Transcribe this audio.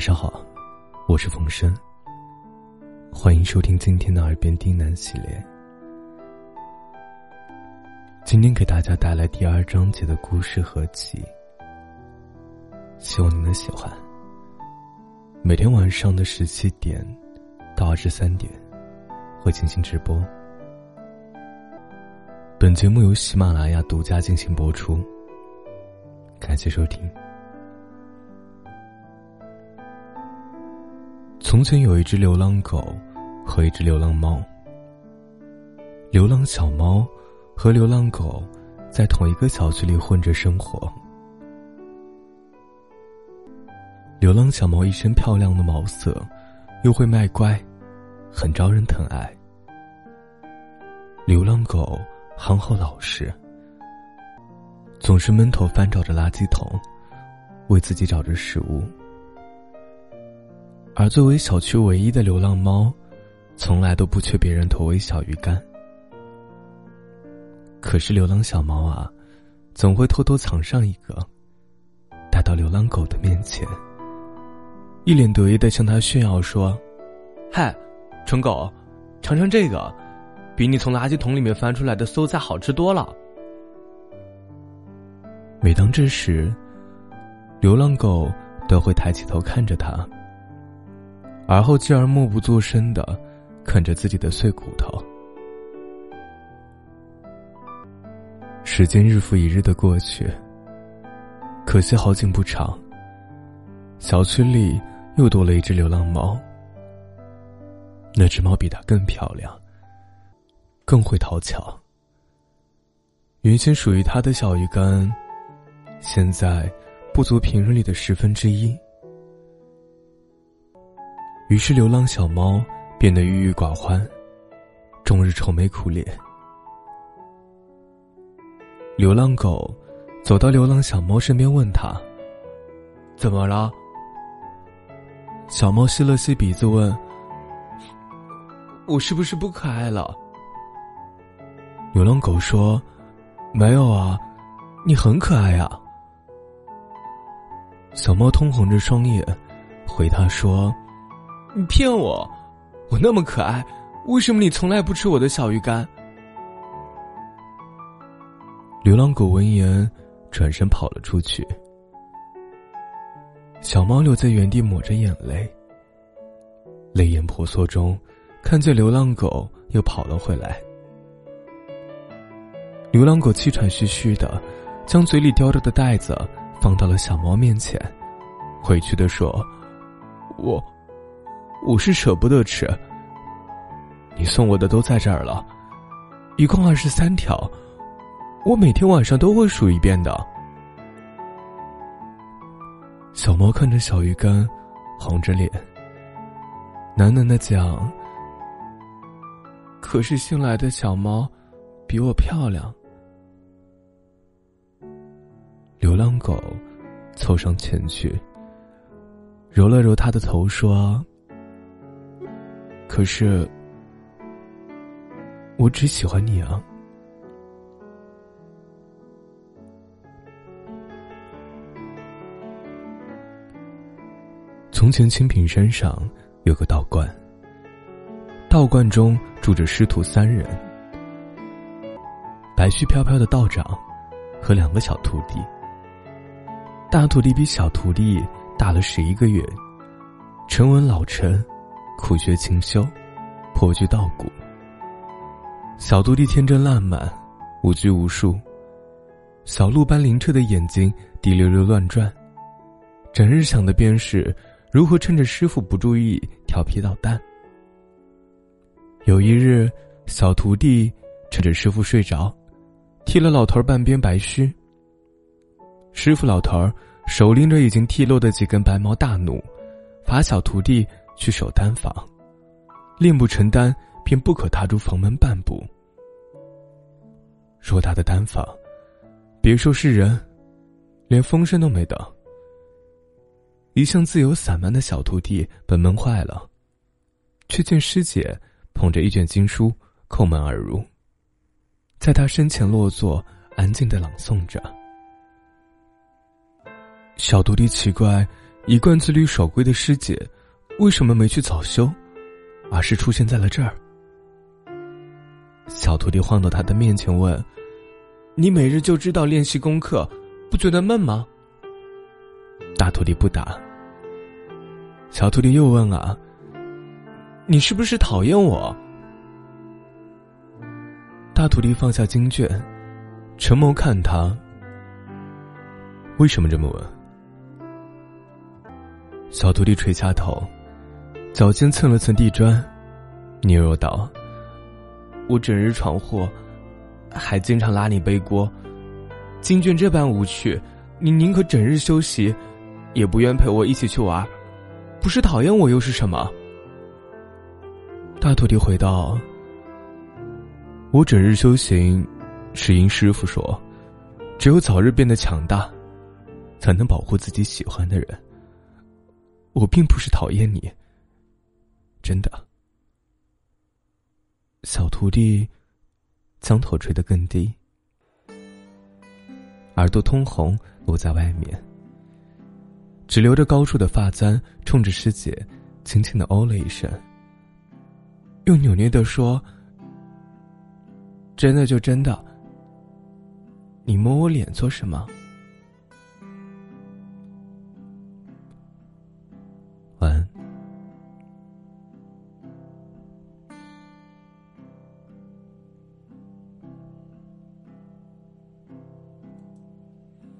晚上好，我是冯生。欢迎收听今天的《耳边低喃》系列。今天给大家带来第二章节的故事合集，希望你能喜欢。每天晚上的十七点到二十三点会进行直播。本节目由喜马拉雅独家进行播出，感谢收听。从前有一只流浪狗和一只流浪猫。流浪小猫和流浪狗在同一个小区里混着生活。流浪小猫一身漂亮的毛色，又会卖乖，很招人疼爱。流浪狗憨厚老实，总是闷头翻找着垃圾桶，为自己找着食物。而作为小区唯一的流浪猫，从来都不缺别人投喂小鱼干。可是流浪小猫啊，总会偷偷藏上一个，带到流浪狗的面前，一脸得意的向他炫耀说：“嗨，蠢狗，尝尝这个，比你从垃圾桶里面翻出来的馊菜好吃多了。”每当这时，流浪狗都会抬起头看着他。而后继而默不作声的啃着自己的碎骨头。时间日复一日的过去，可惜好景不长。小区里又多了一只流浪猫。那只猫比它更漂亮，更会讨巧。原先属于它的小鱼干，现在不足平日里的十分之一。于是，流浪小猫变得郁郁寡欢，终日愁眉苦脸。流浪狗走到流浪小猫身边，问他：“怎么了？”小猫吸了吸鼻子，问：“我是不是不可爱了？”流浪狗说：“没有啊，你很可爱呀。”小猫通红着双眼，回他说。你骗我！我那么可爱，为什么你从来不吃我的小鱼干？流浪狗闻言，转身跑了出去。小猫留在原地抹着眼泪，泪眼婆娑中，看见流浪狗又跑了回来。流浪狗气喘吁吁的，将嘴里叼着的袋子放到了小猫面前，委屈的说：“我。”我是舍不得吃。你送我的都在这儿了，一共二十三条，我每天晚上都会数一遍的。小猫看着小鱼干，红着脸，喃喃的讲：“可是新来的小猫，比我漂亮。”流浪狗凑上前去，揉了揉它的头，说。可是，我只喜欢你啊！从前，清平山上有个道观，道观中住着师徒三人：白须飘飘的道长和两个小徒弟。大徒弟比小徒弟大了十一个月，沉稳老成。苦学勤修，颇具道骨。小徒弟天真烂漫，无拘无束，小鹿般灵澈的眼睛滴溜溜乱转，整日想的便是如何趁着师傅不注意调皮捣蛋。有一日，小徒弟趁着师傅睡着，剃了老头半边白须。师傅老头儿手拎着已经剃落的几根白毛，大怒，罚小徒弟。去守丹房，练不成丹，便不可踏出房门半步。偌大的丹房，别说是人，连风声都没等。一向自由散漫的小徒弟本闷坏了，却见师姐捧着一卷经书叩门而入，在他身前落座，安静的朗诵着。小徒弟奇怪，一贯自律守规的师姐，为什么没去早修，而是出现在了这儿？小徒弟晃到他的面前问：“你每日就知道练习功课，不觉得闷吗？”大徒弟不答。小徒弟又问：“啊，你是不是讨厌我？”大徒弟放下经卷，沉眸看他。为什么这么问？小徒弟垂下头，脚尖蹭了蹭地砖，你若道：“我整日闯祸，还经常拉你背锅。经卷这般无趣，你宁可整日休息，也不愿陪我一起去玩。不是讨厌我又是什么？”大徒弟回道。我整日修行，是因师傅说，只有早日变得强大，才能保护自己喜欢的人。我并不是讨厌你，真的。小徒弟将头垂得更低，耳朵通红，露在外面，只留着高处的发簪，冲着师姐轻轻的哦了一声，又扭捏的说。真的就真的，你摸我脸做什么？